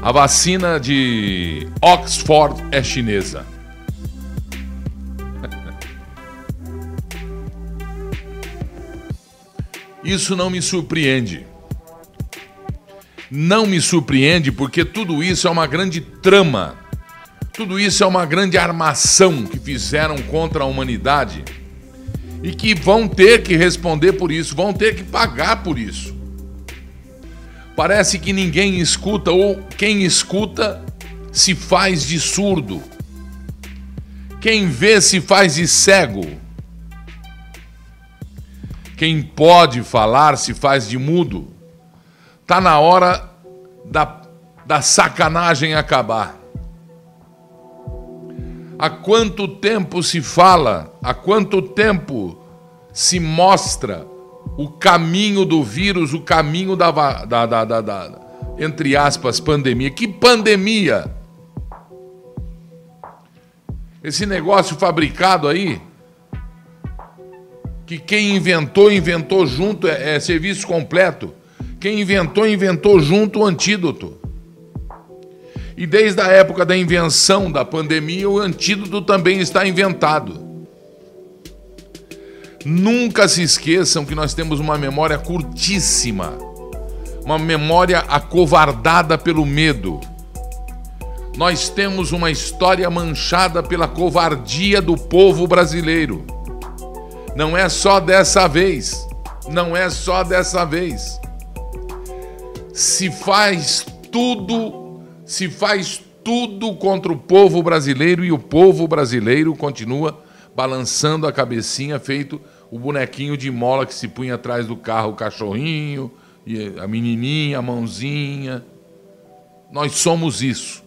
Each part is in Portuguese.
A vacina de Oxford é chinesa. Isso não me surpreende. Não me surpreende porque tudo isso é uma grande trama. Tudo isso é uma grande armação que fizeram contra a humanidade e que vão ter que responder por isso, vão ter que pagar por isso. Parece que ninguém escuta ou quem escuta se faz de surdo. Quem vê se faz de cego. Quem pode falar se faz de mudo. Tá na hora da, da sacanagem acabar. Há quanto tempo se fala, há quanto tempo se mostra o caminho do vírus, o caminho da, da, da, da, da entre aspas, pandemia. Que pandemia? Esse negócio fabricado aí, que quem inventou, inventou junto, é, é serviço completo. Quem inventou, inventou junto o antídoto. E desde a época da invenção da pandemia, o antídoto também está inventado. Nunca se esqueçam que nós temos uma memória curtíssima, uma memória acovardada pelo medo. Nós temos uma história manchada pela covardia do povo brasileiro. Não é só dessa vez, não é só dessa vez. Se faz tudo, se faz tudo contra o povo brasileiro e o povo brasileiro continua balançando a cabecinha feito o bonequinho de mola que se punha atrás do carro, o cachorrinho, a menininha, a mãozinha. Nós somos isso.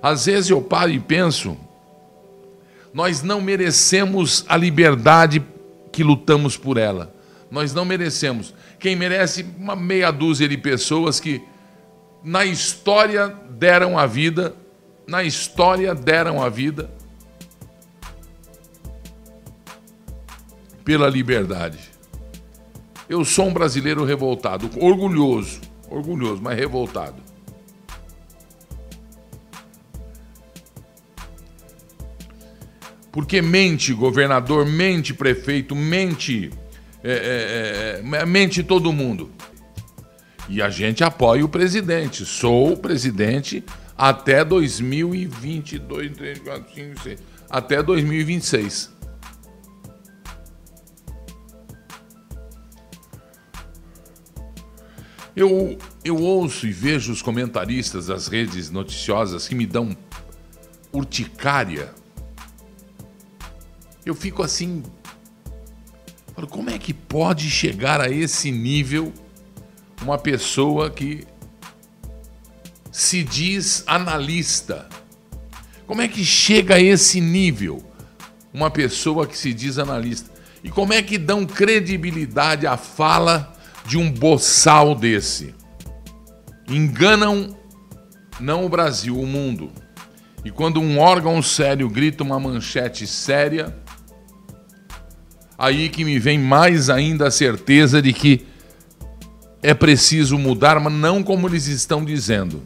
Às vezes eu paro e penso, nós não merecemos a liberdade que lutamos por ela. Nós não merecemos. Quem merece uma meia dúzia de pessoas que na história deram a vida, na história deram a vida pela liberdade. Eu sou um brasileiro revoltado, orgulhoso, orgulhoso, mas revoltado. Porque mente governador, mente prefeito, mente, é, é, é, mente todo mundo. E a gente apoia o presidente. Sou o presidente até 2022, 3, 4, 5, 6. Até 2026. Eu, eu ouço e vejo os comentaristas das redes noticiosas que me dão urticária. Eu fico assim. Falo, como é que pode chegar a esse nível uma pessoa que se diz analista? Como é que chega a esse nível uma pessoa que se diz analista? E como é que dão credibilidade à fala de um boçal desse. Enganam não o Brasil, o mundo. E quando um órgão sério grita uma manchete séria, aí que me vem mais ainda a certeza de que é preciso mudar, mas não como eles estão dizendo.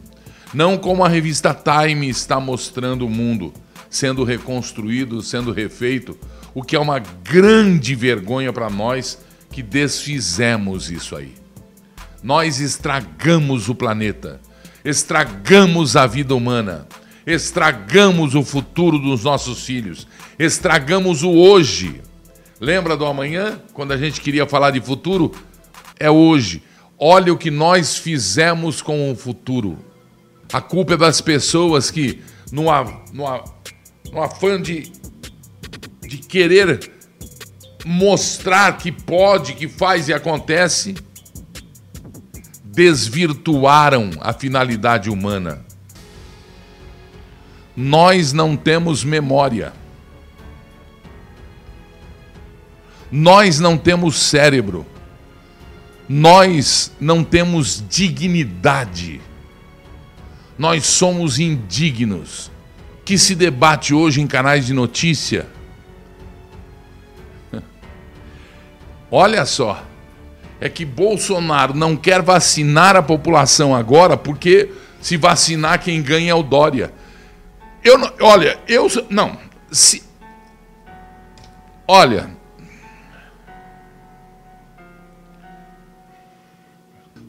Não como a revista Time está mostrando o mundo sendo reconstruído, sendo refeito, o que é uma grande vergonha para nós que desfizemos isso aí. Nós estragamos o planeta, estragamos a vida humana, estragamos o futuro dos nossos filhos, estragamos o hoje. Lembra do amanhã, quando a gente queria falar de futuro? É hoje. Olha o que nós fizemos com o futuro. A culpa é das pessoas que, no, no, no afã de, de querer mostrar que pode, que faz e acontece, desvirtuaram a finalidade humana. Nós não temos memória. Nós não temos cérebro. Nós não temos dignidade. Nós somos indignos. Que se debate hoje em canais de notícia Olha só. é que Bolsonaro não quer vacinar a população agora porque se vacinar quem ganha é o Dória. Eu não, olha, eu não, se Olha,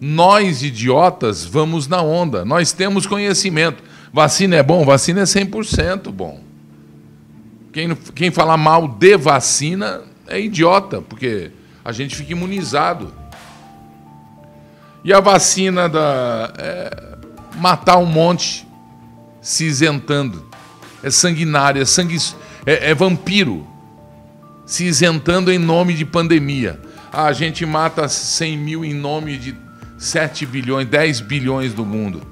nós idiotas vamos na onda. Nós temos conhecimento. Vacina é bom? Vacina é 100% bom. Quem, quem falar mal de vacina é idiota, porque a gente fica imunizado. E a vacina da. É matar um monte se isentando. É sanguinário, é, sangue, é, é vampiro se isentando em nome de pandemia. Ah, a gente mata 100 mil em nome de 7 bilhões, 10 bilhões do mundo.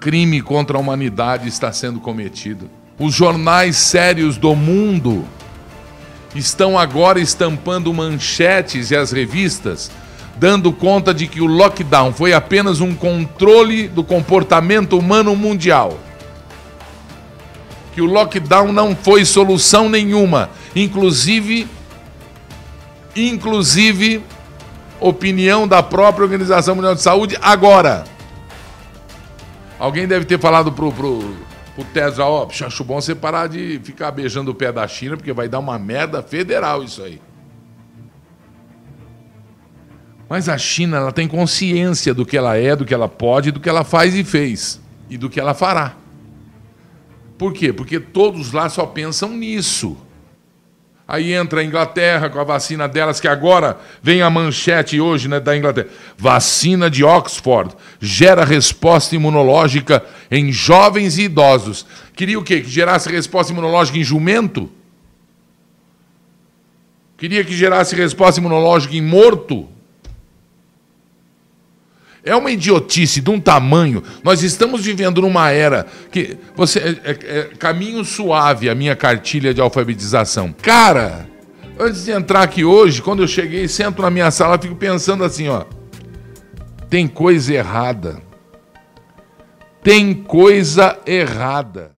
Crime contra a humanidade está sendo cometido. Os jornais sérios do mundo estão agora estampando manchetes e as revistas dando conta de que o lockdown foi apenas um controle do comportamento humano mundial. Que o lockdown não foi solução nenhuma, inclusive inclusive opinião da própria Organização Mundial de Saúde agora. Alguém deve ter falado pro, pro, pro Tesla, ó, oh, acho bom você parar de ficar beijando o pé da China, porque vai dar uma merda federal isso aí. Mas a China ela tem consciência do que ela é, do que ela pode, do que ela faz e fez e do que ela fará. Por quê? Porque todos lá só pensam nisso. Aí entra a Inglaterra com a vacina delas, que agora vem a manchete hoje né, da Inglaterra. Vacina de Oxford gera resposta imunológica em jovens e idosos. Queria o quê? Que gerasse resposta imunológica em jumento? Queria que gerasse resposta imunológica em morto? É uma idiotice de um tamanho. Nós estamos vivendo numa era que você é, é, é, caminho suave a minha cartilha de alfabetização. Cara, antes de entrar aqui hoje, quando eu cheguei, sento na minha sala, fico pensando assim, ó. Tem coisa errada. Tem coisa errada.